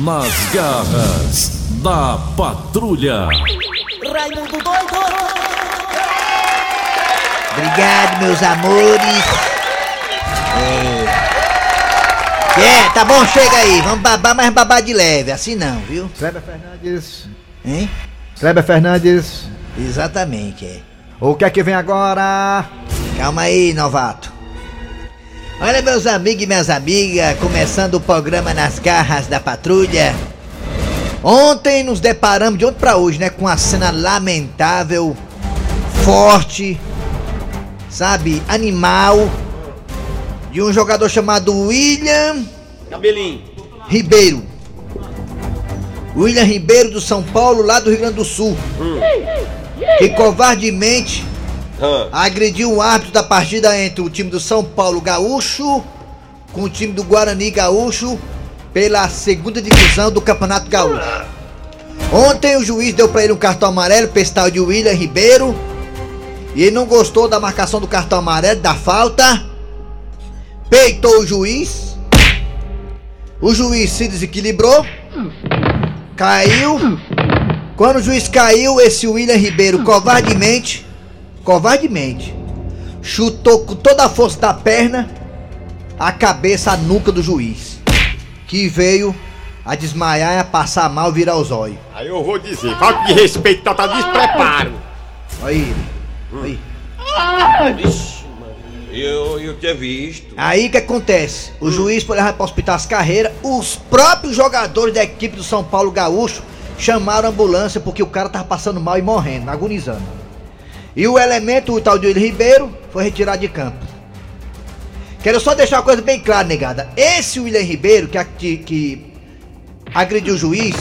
Nas garras da patrulha. Raimundo doido! Obrigado, meus amores. É. É, tá bom, chega aí. Vamos babar, mas babar de leve. Assim não, viu? Kleber Fernandes. Hein? Kleber Fernandes. Exatamente, é. O que é que vem agora? Calma aí, novato. Olha, meus amigos e minhas amigas, começando o programa Nas Garras da Patrulha. Ontem nos deparamos, de ontem pra hoje, né, com uma cena lamentável, forte, sabe, animal, de um jogador chamado William Cabelinho. Ribeiro. William Ribeiro do São Paulo, lá do Rio Grande do Sul. Que covardemente Hã. agrediu o árbitro da partida entre o time do São Paulo Gaúcho com o time do Guarani Gaúcho pela segunda divisão do Campeonato Gaúcho. Ontem o juiz deu pra ele um cartão amarelo pra esse tal de William Ribeiro e ele não gostou da marcação do cartão amarelo, da falta, peitou o juiz, o juiz se desequilibrou, caiu. Quando o juiz caiu, esse William Ribeiro covardemente covardemente, chutou com toda a força da perna a cabeça, a nuca do juiz, que veio a desmaiar, a passar mal, virar os olhos. Aí eu vou dizer, falta de respeito, tá, tá despreparo. Aí, aí. Vixe, mano. Eu, eu tinha visto. Aí o que acontece? O juiz foi levar para hospital as carreiras, os próprios jogadores da equipe do São Paulo Gaúcho chamaram a ambulância porque o cara tava passando mal e morrendo, agonizando. E o elemento, o tal de William Ribeiro, foi retirado de campo. Quero só deixar uma coisa bem clara, negada. Esse William Ribeiro, que, que, agrediu o juiz,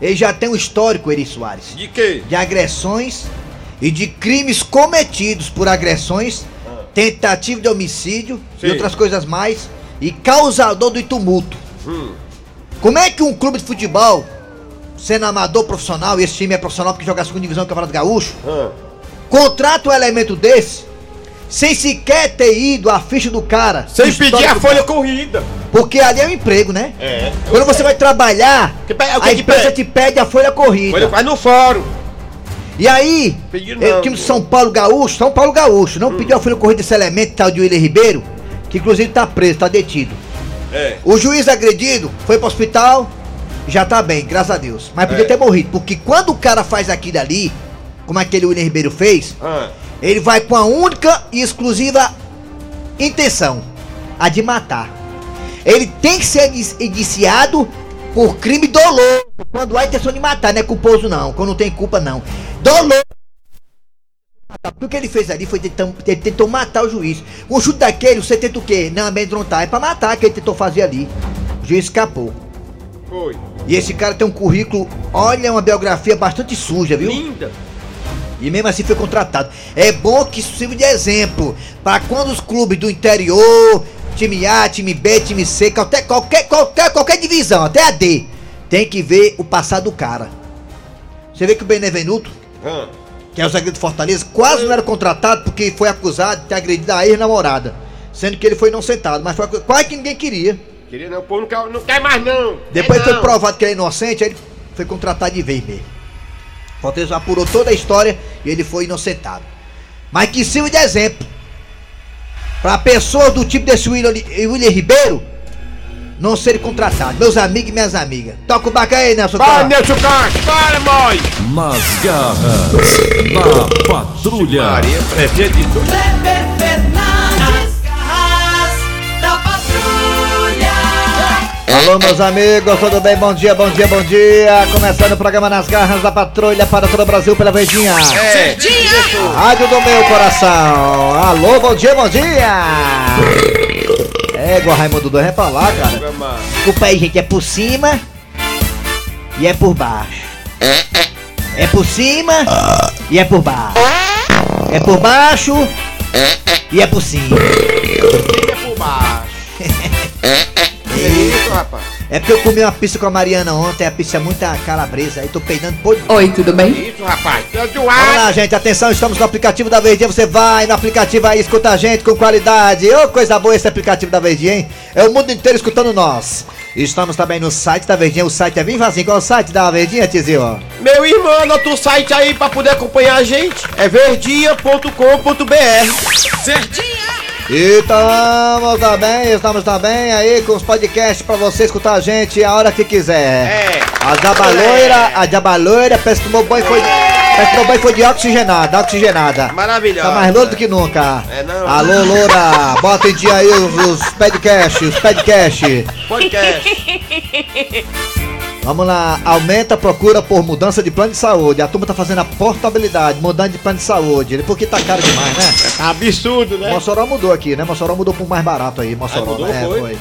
ele já tem um histórico, Eri Soares, De quê? de agressões e de crimes cometidos por agressões, tentativa de homicídio Sim. e outras coisas mais, e causador do tumulto. Hum. Como é que um clube de futebol, sendo amador profissional, e esse time é profissional porque joga a segunda divisão do Campeonato Gaúcho, Hã. contrata um elemento desse, sem sequer ter ido à ficha do cara. Sem pedir a folha cara. corrida. Porque ali é um emprego, né? É. Quando você vai trabalhar, Que pe- o que a empresa pede? te pede a folha corrida. Folha faz no fórum. E aí, não. o time de São Paulo Gaúcho, São Paulo Gaúcho, não pediu a folha corrida desse elemento tal de William Ribeiro, que inclusive tá preso, tá detido. É. O juiz agredido foi pro hospital, já tá bem, graças a Deus. Mas podia É. ter morrido, porque quando o cara faz aquilo ali, como aquele William Ribeiro fez, Hã. ele vai com a única e exclusiva intenção, a de matar. Ele tem que ser indiciado por crime doloso, quando há intenção de matar, não é culposo não, quando não tem culpa não. Doloso. Porque o que ele fez ali foi tentar, ele tentou matar o juiz. Um chute daquele, você tenta o quê? Não amedrontar, é pra matar que ele tentou fazer ali. O juiz escapou. Foi. E esse cara tem um currículo, olha, uma biografia bastante suja, viu? Linda. E mesmo assim foi contratado. É bom que isso sirva de exemplo para quando os clubes do interior, time A, time B, time C, qualquer, qualquer, qualquer, qualquer divisão, até a D, tem que ver o passado do cara. Você vê que o Benevenuto, Hã. que é o zagueiro do Fortaleza, quase não era contratado porque foi acusado de ter agredido a ex-namorada. Sendo que ele foi inocentado, mas foi quase que ninguém queria. Queria não, o povo não quer, não quer mais não. Depois Quer foi não. provado que ele é inocente, aí ele foi contratado de vez mesmo. Fortaleza apurou toda a história e ele foi inocentado. Mas que sirva de exemplo. Pra pessoas do tipo desse William, William Ribeiro não serem contratados. Meus amigos e minhas amigas. Toca o baca aí, Nelson. Vai. Nelson Castro. Vai, mãe. Nas garras da patrulha. Maria, Alô, meus amigos, tudo bem? Bom dia, bom dia, bom dia. Começando o programa Nas Garras da Patrulha para todo o Brasil pela Verdinha. É. Rádio do meu coração. Alô, bom dia, bom dia. É, igual Raimundo dois é pra lá, cara. Desculpa aí, gente, é por cima e é por baixo. É por cima e é por baixo. É por baixo e é por cima. Fica por baixo. É rapaz. É porque eu comi uma pizza com a Mariana ontem, a pizza é muita calabresa, aí tô peidando por Oi, tudo bem? Isso, rapaz. Vamos lá, gente, atenção, estamos no aplicativo da Verdinha. Você vai no aplicativo aí, escuta a gente com qualidade. Ô, coisa boa esse aplicativo da Verdinha, hein? É o mundo inteiro escutando nós. Estamos também no site da Verdinha, o site é bem vazio. Qual é o site da Verdinha, Tizio? Meu irmão, anota o site aí pra poder acompanhar a gente. É verdinha.com.br. E estamos também, estamos também aí com os podcasts pra você escutar a gente a hora que quiser. É. A Jabaloira, a Jabaloira, parece que tomou banho foi. Parece que tomou banho foi de oxigenada, oxigenada. Maravilhosa. Tá mais louro do que nunca. É, não. Alô, Loura, bota em dia aí os, os podcasts, os podcasts. Podcast. Vamos lá, aumenta a procura por mudança de plano de saúde. A turma tá fazendo a portabilidade, mudando de plano de saúde. Porque tá caro demais, né? Absurdo, né? Mossoró mudou aqui, né? Mossoró mudou pro mais barato aí, Mossoró. Ah, mudou, né? foi?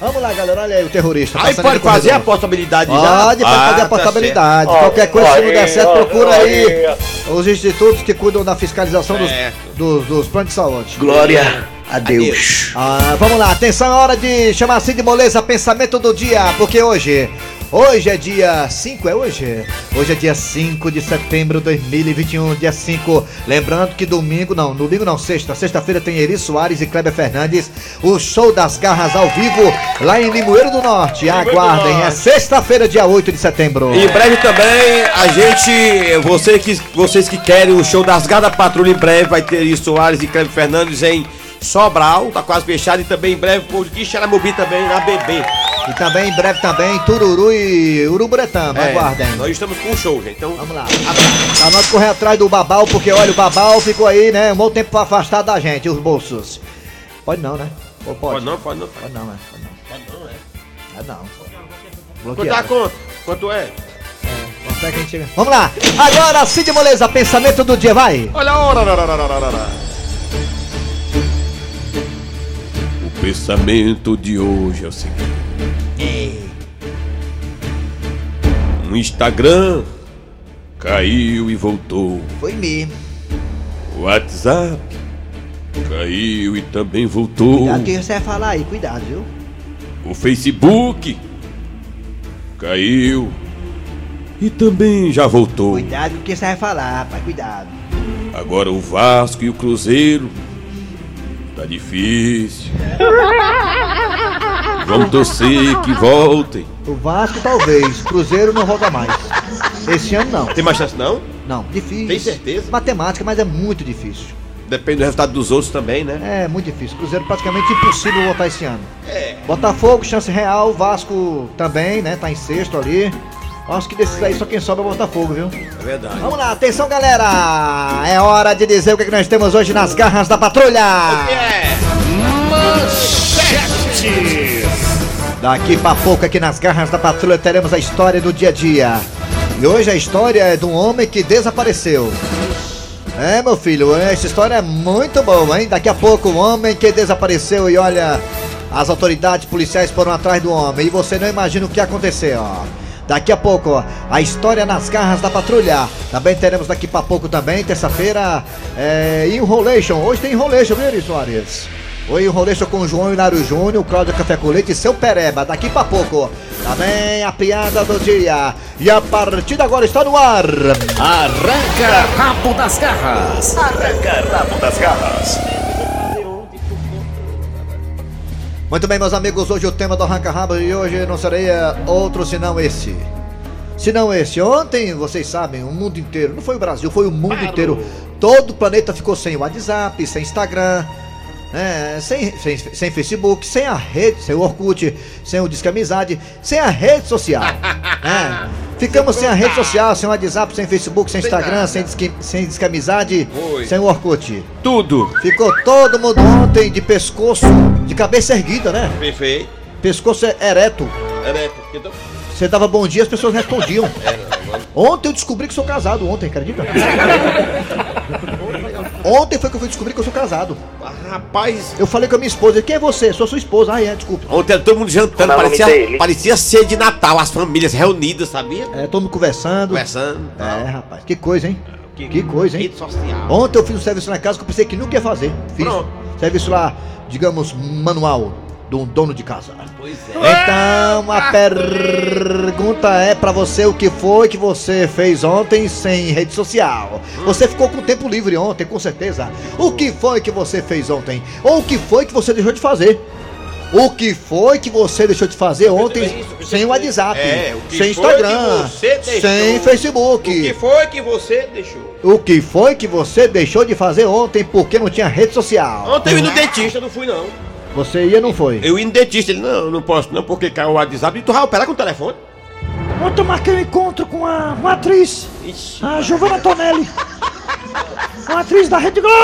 Vamos lá, galera, olha aí o terrorista. Aí pode fazer a corredor. possibilidade já? Pode, pode Ah, fazer a tá portabilidade. certo. Qualquer coisa, se não der certo, procura aí os institutos que cuidam da fiscalização dos, dos, dos planos de saúde. Glória a Deus. Ah, vamos lá, atenção, é hora de chamar assim de moleza pensamento do dia, porque hoje, hoje é dia 5, é hoje? Hoje é dia 5 de setembro de 2021, dia 5. Lembrando que domingo, não, domingo não, sexta, sexta-feira tem Eri Soares e Kleber Fernandes, o show das garras ao vivo lá em Limoeiro do Norte. Aguardem, é sexta-feira, dia 8 de setembro. Em breve também, a gente, você que, vocês que querem o show das Gardas Patrulha, em breve vai ter Eri Soares e Cleber Fernandes em Sobral, tá quase fechado, e também em breve por Quixaramobi também, na BB. E também, em breve também, Tururu e Uruburetama, É, aguardem. Nós estamos com o show, gente, então... Vamos lá. Tá nós correr atrás do Babal, porque olha, o Babal ficou aí, né? Um bom tempo afastado da gente, os bolsos. Pode não, né? Ou pode? Pode não, pode não. Pode não, né? Pode não. Pode não, é. Ah, não. Quanto Bloqueado. conta? Quanto é? Quanto é? Vamos lá. Agora, Cid Moleza, pensamento do dia, vai. Olha a hora! Pensamento de hoje é o seguinte: Um Instagram caiu e voltou. Foi mesmo. O WhatsApp caiu e também voltou. Cuidado que você vai falar aí, cuidado, viu? O Facebook caiu e também já voltou. Cuidado com o que você vai falar, rapaz, cuidado. Agora o Vasco e o Cruzeiro tá difícil. Vamos torcer que voltem. O Vasco talvez, Cruzeiro não volta mais. Esse ano não. Tem mais chance não? Não, difícil. Tem certeza? Matemática, mas é muito difícil. Depende do resultado dos outros também, né? É muito difícil. Cruzeiro praticamente impossível voltar esse ano. Botafogo, chance real. Vasco também, né? Tá em sexto ali. Acho que desses aí só quem sobe é o Botafogo, viu? É verdade. Vamos lá, atenção galera! É hora de dizer o que, é que nós temos hoje nas garras da patrulha! É. Daqui pra pouco aqui nas garras da patrulha teremos a história do dia a dia. E hoje a história é de um homem que desapareceu. É, meu filho, essa história é muito boa, hein? Daqui a pouco, um homem que desapareceu e olha, as autoridades policiais foram atrás do homem e você não imagina o que aconteceu, ó. Daqui a pouco, a história nas garras da patrulha. Também teremos daqui pra pouco também, terça-feira, é, Enrolation. Hoje tem Enrolation, viu, Soares? Oi, Enrolation com o João Hilário Júnior, Cláudio Café com Leite e seu Pereba. Daqui pra pouco, também a piada do dia. E a partida agora está no ar. Arranca rabo das garras. Muito bem, meus amigos, hoje o tema do Arranca Rabo e hoje não seria outro senão esse. Senão esse. Ontem, vocês sabem, o mundo inteiro, não foi o Brasil, foi o mundo inteiro. Todo o planeta ficou sem WhatsApp, sem Instagram, né, sem, sem, sem Facebook, sem a rede, sem o Orkut, sem o Disque Amizade, sem a rede social. né. Ficamos sem a rede social, sem o WhatsApp, sem Facebook, sem Sem Instagram, nada. sem Disque, sem sem o Orkut. Tudo. Ficou todo mundo ontem de pescoço, de cabeça erguida, né? Perfeito. Pescoço ereto. É, então... Você dava bom dia, as pessoas respondiam. Ontem eu descobri que sou casado, ontem, acredita? Ontem foi que eu fui descobrir que eu sou casado. Ah, Rapaz, Eu falei com a minha esposa, quem é você? Sou sua esposa. Ah, é, desculpa. ontem era todo mundo jantando, Como é parecia, parecia ceia de Natal, as famílias reunidas, sabia? É, todo mundo conversando. Conversando. É, rapaz, que coisa, hein? Que coisa, hein? Rede social. Ontem eu fiz um serviço na casa que eu pensei que nunca ia fazer. Fiz. Pronto. Serviço lá, digamos, manual. De um dono de casa. Então a pergunta é pra você o que foi que você fez ontem sem rede social. Você ficou com tempo livre ontem, com certeza. O que foi que você fez ontem? Ou o que foi que você deixou de fazer? O que foi que você deixou de fazer ontem sem o WhatsApp, É, o sem Instagram, deixou- sem O Facebook? que foi que você deixou? O que foi que você deixou de fazer ontem porque não tinha rede social? Ontem eu no dentista, não fui não. Você ia não foi? Eu ia no dentista, ele, não, não posso não, porque caiu o WhatsApp. E tu vai operar com o telefone? Ontem eu marquei um encontro com a, uma atriz, Ixi. a Giovanna Tonelli. Uma atriz da Rede Globo!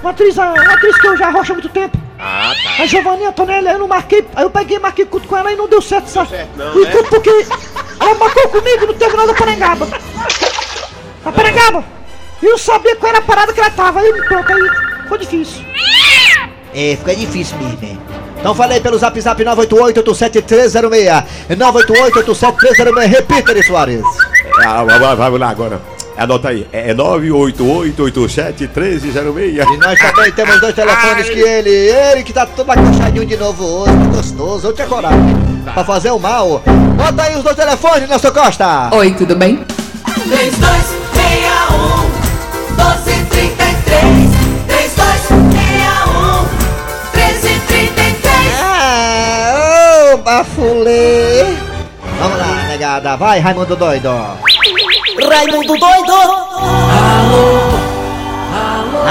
Uma atriz, uma atriz que eu já rocho há muito tempo. Ah, tá. A Giovanninha Tonelli, aí eu não marquei, aí eu peguei e marquei culto com ela e não deu certo, sabe? certo não, o né? porque ela marcou comigo e não teve nada a Parangaba. A Parangaba! E eu sabia qual era a parada que ela tava, aí pronto, aí foi difícil. É, fica difícil mesmo, né? Então falei pelo zap zap 988-87306. 988-87306. Repita, Eri Soares. Ah, vai, vai, vamos lá agora. Anota aí. É 988871306. E nós também temos dois telefones que ele, ele que tá todo acochadinho de novo hoje, gostoso, eu tinha coragem. Pra fazer o mal. Bota aí os dois telefones, Nelson Costa. Oi, tudo bem? 3261 bafulê. Vamos lá, negada. Vai, Raimundo Doido. Raimundo doido!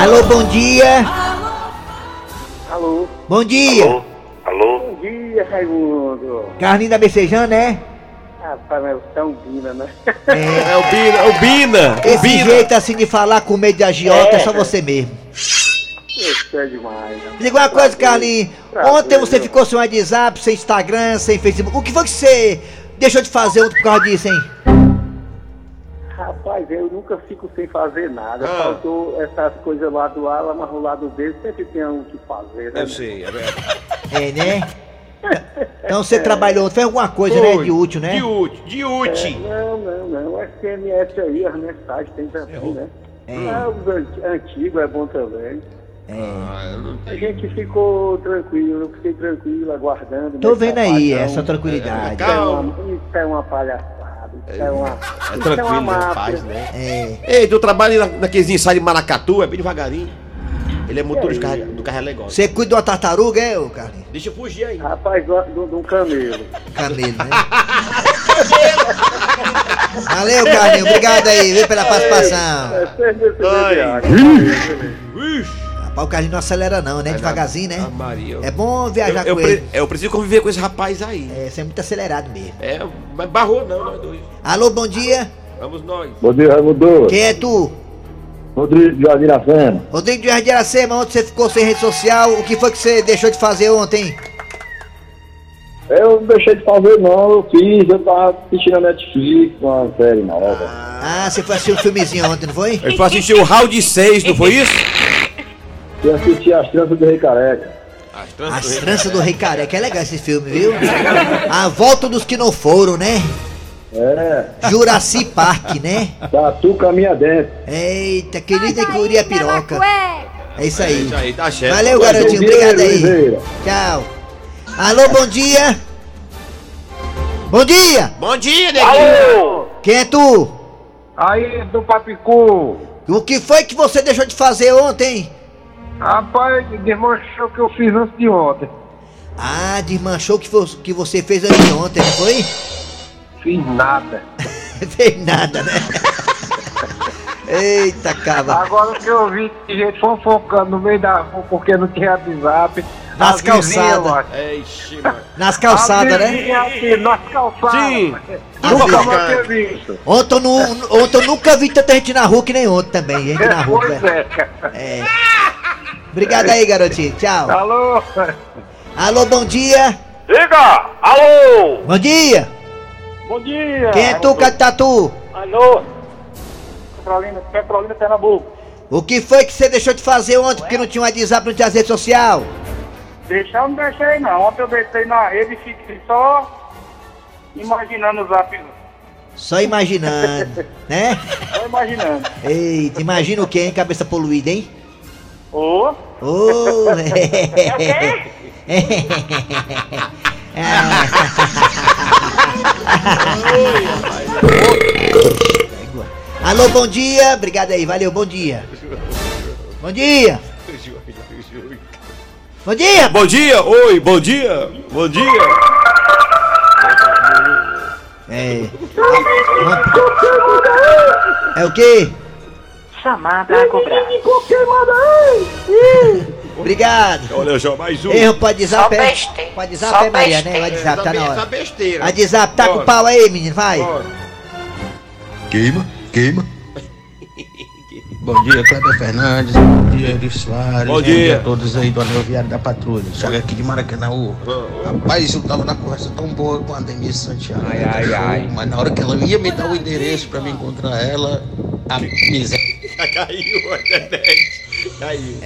Alô, bom dia. Alô? Bom dia. Alô? Bom dia, Raimundo. Carlinho da Becejana, né? Rapaz, mas você é um Bina, né? É o Bina, é o Bina. O Esse Bina. jeito assim de falar com medo de agiota é só você mesmo. Isso é demais. né? Diga uma coisa, Carlinhos. Ontem você ficou sem WhatsApp, sem Instagram, sem Facebook. O que foi que você deixou de fazer por causa disso, hein? Rapaz, eu nunca fico sem fazer nada. Ah. Faltou essas coisas lá do A, mas o lado dele sempre tem o que fazer, né? Eu sei, é verdade. É, né? Então você trabalhou ontem, fez alguma coisa, né? Foi. De útil, né? De útil, de útil. Não, não, não. O SMS aí, as mensagens tem também, né? É. Ah, os an- antigos é bom também. Ah, eu não A gente ficou tranquilo, eu fiquei tranquilo, aguardando. Tô né, vendo aí essa tranquilidade. Isso é uma, isso é uma palhaçada, isso é uma. É isso tranquilo, uma né? máfia. Faz, né? É. Ei, tu trabalha na- naqueles ensaios de Maracatu, é bem devagarinho. Ele é motorista do carro- do carro é legal. Você cuida de uma tartaruga, é, ô Carlinhos? Deixa eu fugir aí. Rapaz, de um camelo. Camelo, né? Valeu, Carlinhos. Obrigado aí, viu, pela participação. É seis meses de Ai. viagem. Rapaz, o Carlinhos não acelera não, né? Devagarzinho, né? Maria. É bom viajar eu, com eu, ele. pre- eu preciso conviver com esse rapaz aí. É, você é muito acelerado mesmo. É, mas barrou não, nós dois. Alô, bom dia. Vamos nós. Bom dia, Raimundo. Quem é tu? Rodrigo de Adiracema. Rodrigo de Jardim de Iracema, ontem você ficou sem rede social. O que foi que você deixou de fazer ontem? Eu não deixei de fazer não, eu fiz, eu tava assistindo a Netflix, uma série nova. Ah, você foi assistir um filmezinho ontem, não foi? Ele foi assistir o round 6, não foi isso? Eu assisti As Tranças do Rei Careca. As Tranças do Rei Careca, é legal esse filme, viu? A Volta dos que não foram, né? É, Juraci Park, né? Tatu Caminha Dentro. Eita, querida que uria piroca. É isso aí. Isso aí. Valeu, garotinho. Obrigado aí. Tchau. Alô, bom dia. Bom dia. Bom dia, neguinho. Quem é tu? Aí, do Papicu. O que foi que você deixou de fazer ontem? Rapaz, desmanchou o que eu fiz antes de ontem. Ah, desmanchou o que, que você fez anteontem, não foi? Fiz nada. fez nada, né? Eita, cava. Agora o que eu vi de gente fofocando no meio da rua porque não tinha WhatsApp. Nas calçadas. Ixi, mano. Nas calçadas, As né? nas calçadas. Sim. Nunca mais visto. Ontem eu, nu- ontem eu nunca vi tanta gente na rua que nem ontem também. Gente na rua. Pois é. É. Obrigado aí, garotinho. Tchau. Alô? Alô, bom dia. Diga! Alô! Bom dia. Bom dia! Quem é tu, Catatu? Alô? Petrolina, Petrolina, Pernambuco. O que foi que você deixou de fazer ontem porque não tinha WhatsApp, não tinha rede social? Deixar eu não deixei não. Ontem eu deitei na rede e fiquei só imaginando o zap. Só imaginando, né? Só imaginando. Eita, imagina o que, hein? Cabeça poluída, hein? Ô? Ô, É o quê? Alô, bom dia. Obrigado aí, valeu, bom dia. Bom dia. Bom dia. Bom dia, oi, bom dia, bom dia. É. É o quê? Chamada a cobrar. Obrigado. Olha só, mais um. Erro, pode Só WhatsApp. besteira. Pode Só WhatsApp, é Maria, né? besteira. O WhatsApp tá na Essa hora. besteira. WhatsApp, tá com Bora. pau aí, menino, vai. Bora. Queima, queima. Bom dia, Kleber Fernandes. Bom dia, Eri Soares. Bom dia. a todos aí do Anel Viário da Patrulha. Chega aqui de Maracanãú. Rapaz, eu tava na conversa tão boa com a Denise Santiago. Ai, ai, ai. Mas na hora que ela ia me dar o endereço pra me encontrar ela, a miséria. Caiu a internet. Caiu.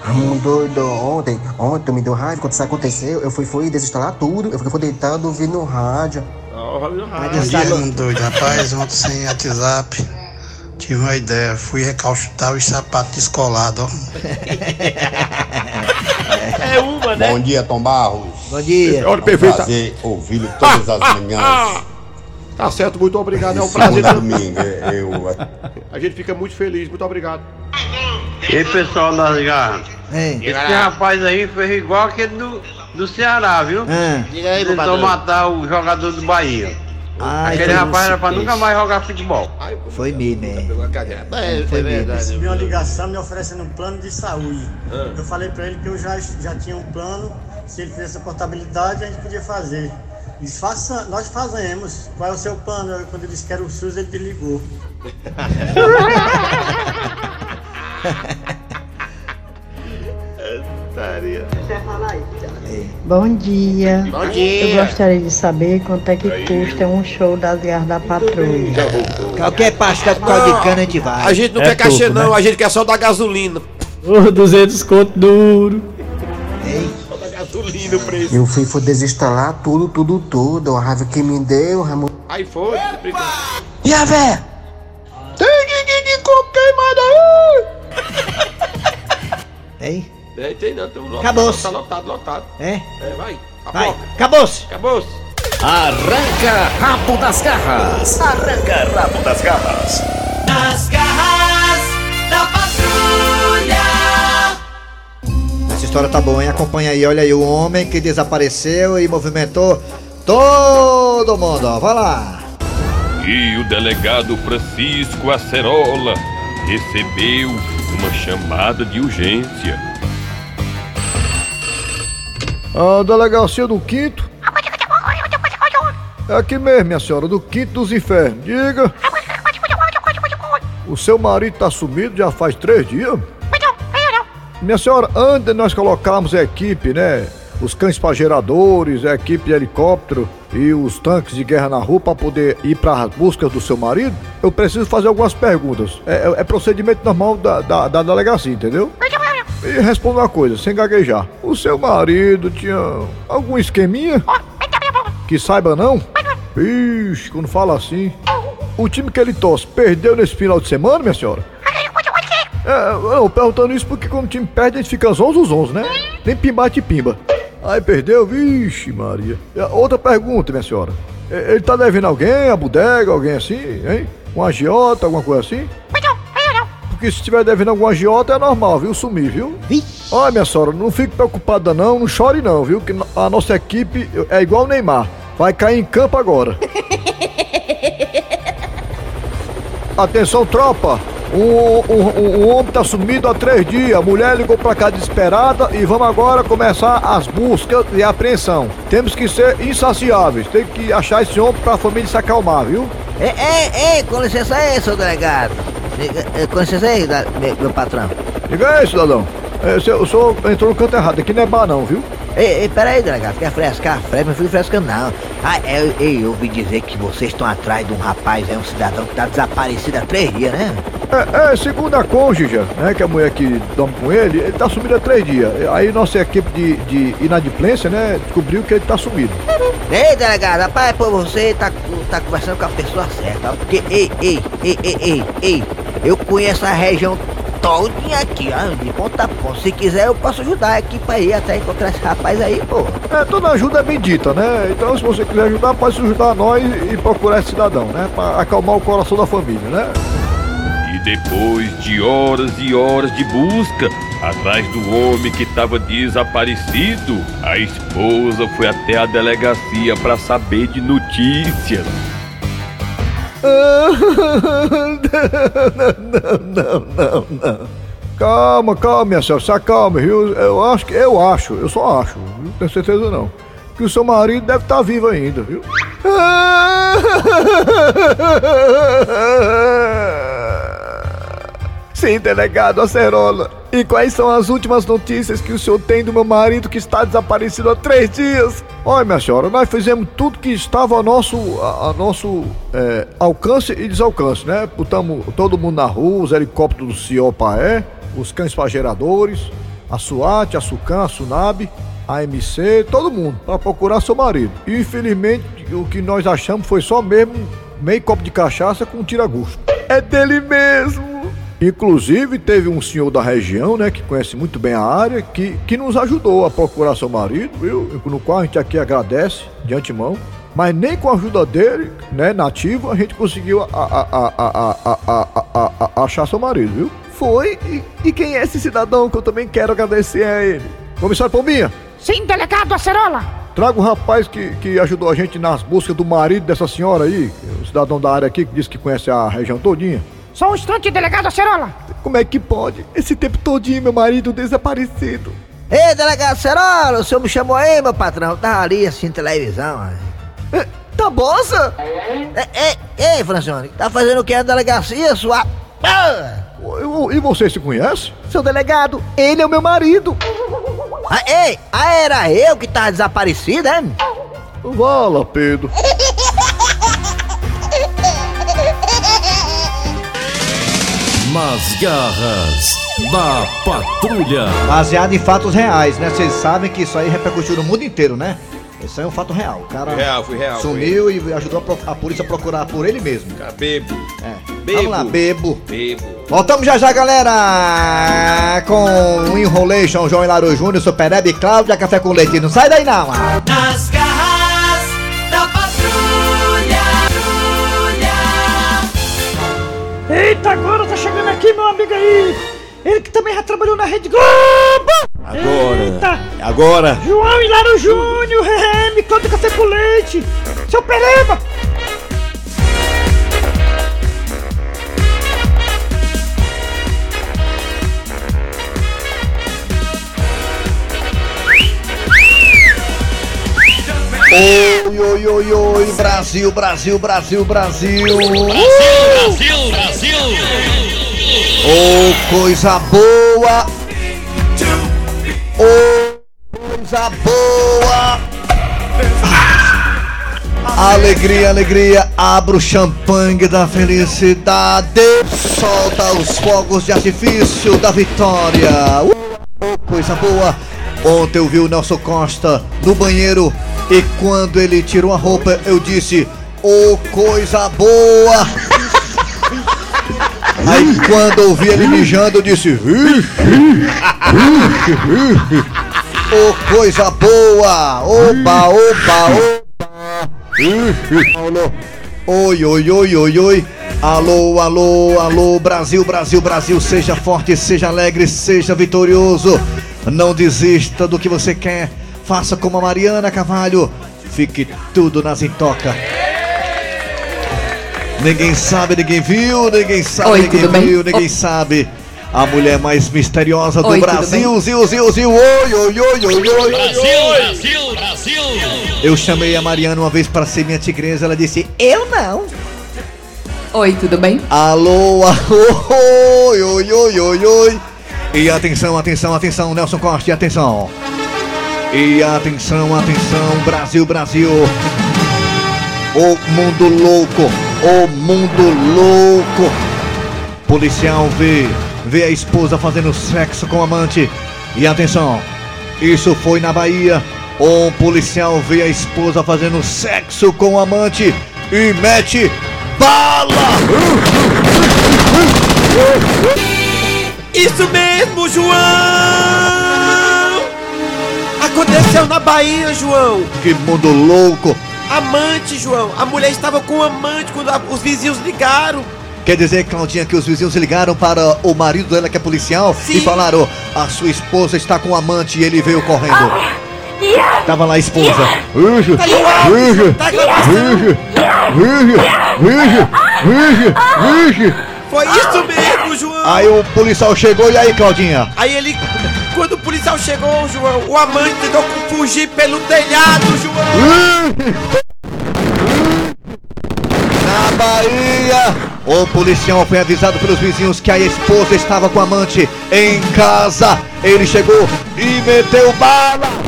Raimundo doido, ontem, ontem me deu raiva quando isso aconteceu, eu fui, fui desinstalar tudo, eu fui, fui deitado ouvindo no rádio. Ó, olha o rádio. Doido, rapaz, ontem sem WhatsApp. Tive uma ideia, fui recalchutar os sapatos descolados, ó. É uma, né? Bom dia, Tom Barros. Bom dia. Olha, É um perfeito. prazer ouvi-lo todas as manhãs. Tá certo, muito obrigado. É um prazer. segunda a domingo. é, Eu, A gente fica muito feliz, muito obrigado. E aí, pessoal das garras? Hein? Esse rapaz aí fez igual aquele do, do Ceará, viu? Ah. Diga aí, Tentou matar o jogador do Bahia. Ai, Aquele foi- rapaz era pra nunca mais jogar futebol. Foi mesmo, né? É, Foi é mesmo. uma ligação me oferecendo um plano de saúde. Ah. Eu falei pra ele que eu já, já tinha um plano, se ele fizesse a portabilidade, a gente podia fazer. Disse, "Faça- nós fazemos. Qual é o seu plano? Eu, Quando ele disse que era o SUS, ele me ligou. Bom dia. Bom dia. Eu gostaria de saber quanto é que custa um show das garras da patrulha. Qualquer pastel com caldo de cana a gente vai. A gente não É quer cachê, pouco, não. né? A gente quer só dar gasolina. Ô, 200 conto duro. Só dar gasolina o preço. Eu fui, fui desinstalar tudo, tudo, tudo. A raiva que me deu, Raimundo. Aí foi. E a véia? Tem! Hein? É, tem não, tem um lotado. Acabou-se. Tá lotado, lotado. É? É, vai. Vai. Acabou-se. Acabou-se. Arranca rabo das garras. Arranca rabo das garras. Nas garras da patrulha. Essa história tá boa, hein? Acompanha aí, olha aí, o homem que desapareceu e movimentou todo mundo, ó. Vai lá. E o delegado Francisco Acerola recebeu uma chamada de urgência. A delegacia do quinto. É aqui mesmo, minha senhora, do quinto dos infernos. Diga. O seu marido tá sumido já faz três dias? Minha senhora, antes de nós colocarmos a equipe, né? Os cães pageradores, a equipe de helicóptero e os tanques de guerra na rua para poder ir para as buscas do seu marido, eu preciso fazer algumas perguntas. É, é- é procedimento normal da, da, da delegacia, entendeu? E responda uma coisa, sem gaguejar. O seu marido tinha algum esqueminha? Que saiba não? Ixi, quando fala assim. O time que ele torce perdeu nesse final de semana, minha senhora? É, eu perguntando isso porque quando o time perde a gente fica zonzo, zonzo, né? Nem pimbate pimba. Aí perdeu, vixe Maria. A Outra pergunta, minha senhora. E- Ele tá devendo alguém, a bodega, alguém assim, hein? Um agiota, alguma coisa assim? Porque se tiver devendo algum agiota é normal, viu? Sumir, viu? Olha, minha senhora, não fique preocupada não, não chore não, viu? Que a nossa equipe é igual o Neymar. Vai cair em campo agora. Atenção, tropa! Um, um, um- um homem tá sumido há três dias. A mulher ligou pra cá desesperada e vamos agora começar as buscas e a apreensão. Temos que ser insaciáveis. Tem que achar esse homem pra família se acalmar, viu? Ei, ei, ei, com licença aí, seu delegado. Eh, Com licença aí, meu, meu patrão. Diga aí, cidadão. É, o senhor entrou no canto errado. Aqui não é bar, não, viu? Ei, ei, peraí, delegado, quer frescar? Fresca, não fica frescando não. Ah, é, ei, eu ouvi dizer que vocês estão atrás de um rapaz, é um cidadão que tá desaparecido há três dias, né? É, é, segundo a cônjuge, né, que a mulher que dorme com ele, ele tá sumido há três dias. Aí nossa equipe de, de inadimplência, né, descobriu que ele tá sumido. Ei, delegado, rapaz, pô, você tá, tá conversando com a pessoa certa, porque, ei, ei, ei, ei, ei, ei, eu conheço a região todinha aqui, ó, de ponta a ponta. Se quiser, eu posso ajudar aqui pra ir até encontrar esse rapaz aí, pô. É, toda ajuda é bendita, né? Então, se você quiser ajudar, pode se ajudar a nós e procurar esse cidadão, né? Pra acalmar o coração da família, né? E depois de horas e horas de busca atrás do homem que estava desaparecido, a esposa foi até a delegacia para saber de notícias. Não, não, não, não. Calma, calma, minha senhora, se acalme, viu? Eu acho que, eu acho, eu só acho, não tenho certeza não. Que o seu marido deve estar vivo ainda, viu? Sim, delegado Acerola. E quais são as últimas notícias que o senhor tem do meu marido que está desaparecido há três dias? Olha, minha senhora, nós fizemos tudo que estava a nosso, a, a nosso é, alcance e desalcance, né? Botamos todo mundo na rua, os helicópteros do CIOPAE, os cães pageradores, a SUAT, a SUCAM, a SUNAB, a MC, todo mundo, para procurar seu marido. E infelizmente o que nós achamos foi só mesmo meio copo de cachaça com tira-gosto. É dele mesmo! Inclusive, teve um senhor da região, né, que conhece muito bem a área, que, que nos ajudou a procurar seu marido, viu? No qual a gente aqui agradece de antemão. Mas nem com a ajuda dele, né, nativo, a gente conseguiu a, a, a, a, achar seu marido, viu? Foi. E, e, quem é esse cidadão que eu também quero agradecer a ele? Comissário Pombinha? Sim, delegado Acerola. Traga o rapaz que, que ajudou a gente nas buscas do marido dessa senhora aí, o cidadão da área aqui que disse que conhece a região todinha. Só um instante, delegado Acerola. Como é que pode? Esse tempo todinho, meu marido desaparecido. Ei, delegado Acerola, o senhor me chamou aí, meu patrão. Tava ali assim, televisão. É, tá bosa? Ei, ei, Francione, tá fazendo o que na delegacia, sua... Ah! E você se conhece? Seu delegado, ele é o meu marido. Ah, ei, ah, era eu que tava desaparecido, é? Vala, Pedro. Nas garras da patrulha. Baseado em fatos reais, né? Vocês sabem que isso aí repercutiu no mundo inteiro, né? Isso aí é um fato real. O cara real, foi real, sumiu foi. e ajudou a, polícia a procurar por ele mesmo. Cara, bebo. É. Bebo. Vamos lá, bebo. Bebo. Voltamos já já, galera! Com o Enrolation, João Hilário Júnior, Super Hebe, Cláudia, Café com Leite. Não sai daí não! Nas garras da patrulha. Eita, agora aqui meu amigo aí! Ele que também já trabalhou na Rede Globo! Agora! Eita. Agora! João Hilário Júnior, me conta café com leite! Seu Pereba! Oi, oi, oi, oi, Brasil, Brasil, Brasil, Brasil! Brasil, Brasil, Brasil! Oh, coisa boa! Oh, coisa boa! Alegria, alegria, abra o champanhe da felicidade, solta os fogos de artifício da vitória. Oh, coisa boa! Ontem eu vi o Nelson Costa no banheiro e quando ele tirou a roupa eu disse: Oh, coisa boa! Aí quando eu vi ele mijando eu disse: Vixe, vixe, vixe. Oh, coisa boa! Oba, oba! Ixi. Oi, oi, oi, oi, oi! Alô, alô, alô, Brasil, Brasil, Brasil, seja forte, seja alegre, seja vitorioso. Não desista do que você quer. Faça como a Mariana Cavalho. Fique tudo nas intoca. Ninguém sabe, ninguém viu, ninguém sabe, Oi, ninguém tudo bem? viu, ninguém sabe. A mulher mais misteriosa do Oi, Brasil? Zil, Zil, Zil, oi, oi, oi, oi, oi, Brasil, Brasil, Brasil! Eu chamei a Mariana uma vez para ser minha tigresa, ela disse, eu não. Oi, tudo bem? Alô, alô, oi, oi, oi, oi, oi. E atenção, atenção, atenção, Nelson Costa, atenção. E atenção, atenção, Brasil, Brasil. O mundo louco, o mundo louco. Policial vê, vê a esposa fazendo sexo com o amante. E atenção, isso foi na Bahia. Um policial vê a esposa fazendo sexo com o amante e mete bala! Isso mesmo, João! Aconteceu na Bahia, João! Que mundo louco! Amante, João! A mulher estava com um amante quando os vizinhos ligaram. Quer dizer, Claudinha, que os vizinhos ligaram para o marido dela, que é policial, e falaram: a sua esposa está com um amante e ele veio correndo. Tava lá a esposa. Tá tá. Foi isso mesmo, João! Aí o policial chegou, e aí, Claudinha? Aí ele. Quando o policial chegou, João, o amante tentou fugir pelo telhado, João! Na Bahia, o policial foi avisado pelos vizinhos que a esposa estava com o amante em casa. Ele chegou e meteu bala.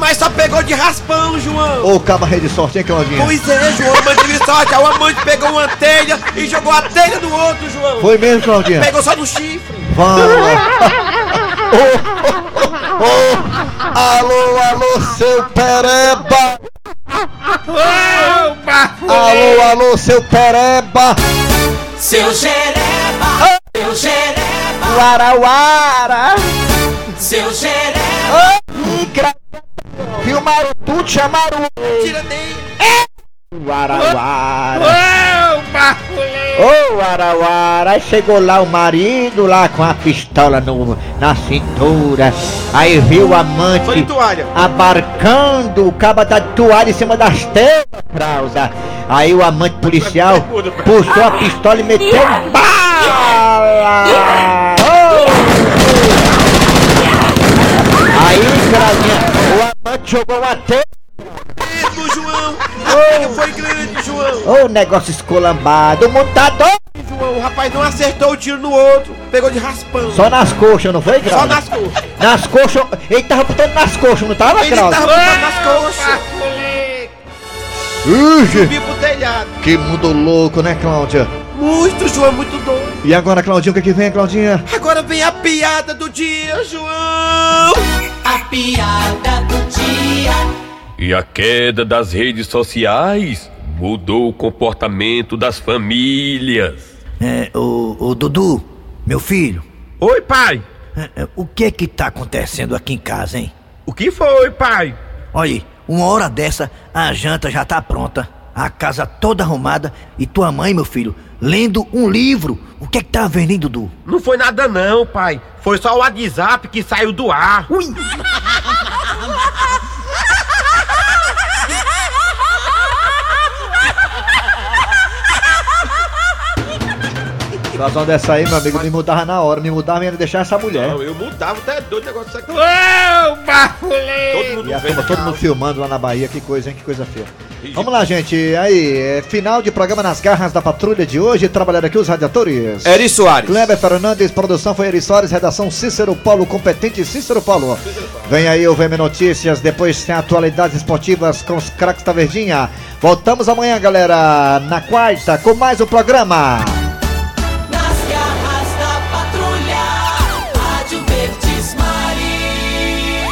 Mas só pegou de raspão, João! Ô, caba rei de sorte, hein, Claudinha? Pois é, João, amante de sorte. O amante pegou uma telha e jogou a telha no outro, João! Foi mesmo, Claudinha? Pegou só no chifre! Vamos. Ô, ô, alô, alô, seu pereba. Alô, alô, seu pereba. Seu xereba, seu xereba, Uarauara. seu xereba. Filmaram tudo, chamaram o. Tira daí! Uarauara. Ô, Arauara, aí chegou lá o marido lá com a pistola no, na cintura. Aí viu o amante abarcando o cabo da toalha em cima das telas, Krausa. Aí o amante policial puxou a pistola e meteu bala. Ô! Aí, Amante jogou tela. Mesmo, João! Telha foi grande, João! Ô, negócio esculambado, o mundo tá doido. João, o rapaz não acertou o tiro no outro, pegou de raspão. Só nas coxas, não foi, Grau? Só nas coxas. Nas coxas, ele tava botando nas coxas, não tava, Ele Grau? tava botando nas coxas. Ixi, Subiu pro telhado. que mundo louco, né, Cláudia? Muito, João, muito doido. E agora, Claudinha, o que que vem, Claudinha? Agora vem a piada do dia, João! A piada do dia. E a queda das redes sociais mudou o comportamento das famílias. É, o, o Dudu, meu filho. Oi, pai. é, é, o que é que tá acontecendo aqui em casa, hein? O que foi, pai? Olha aí, uma hora dessa, a janta já tá pronta, a casa toda arrumada e tua mãe, meu filho, lendo um livro. O que é que tá vendo, hein, Dudu? Não foi nada não, pai. Foi só o WhatsApp que saiu do ar. Ui! Situação dessa aí, meu amigo, me mudava na hora, me mudava e ia deixar essa mulher. Não, eu mudava, até doido o negócio disso aqui. Ô, bafulê! Todo mundo E a turma, todo mundo filmando lá na Bahia, que coisa, hein? Que coisa feia. Vamos lá, gente. Aí, é, final de programa nas garras da patrulha de hoje. Trabalhando aqui os radiadores. Eri Soares. Kleber Fernandes, produção foi Eri Soares, redação Cícero Paulo, competente Cícero Paulo. Vem aí o VM Notícias, depois tem atualidades esportivas com os craques da Verdinha. Voltamos amanhã, galera, na quarta, com mais um programa.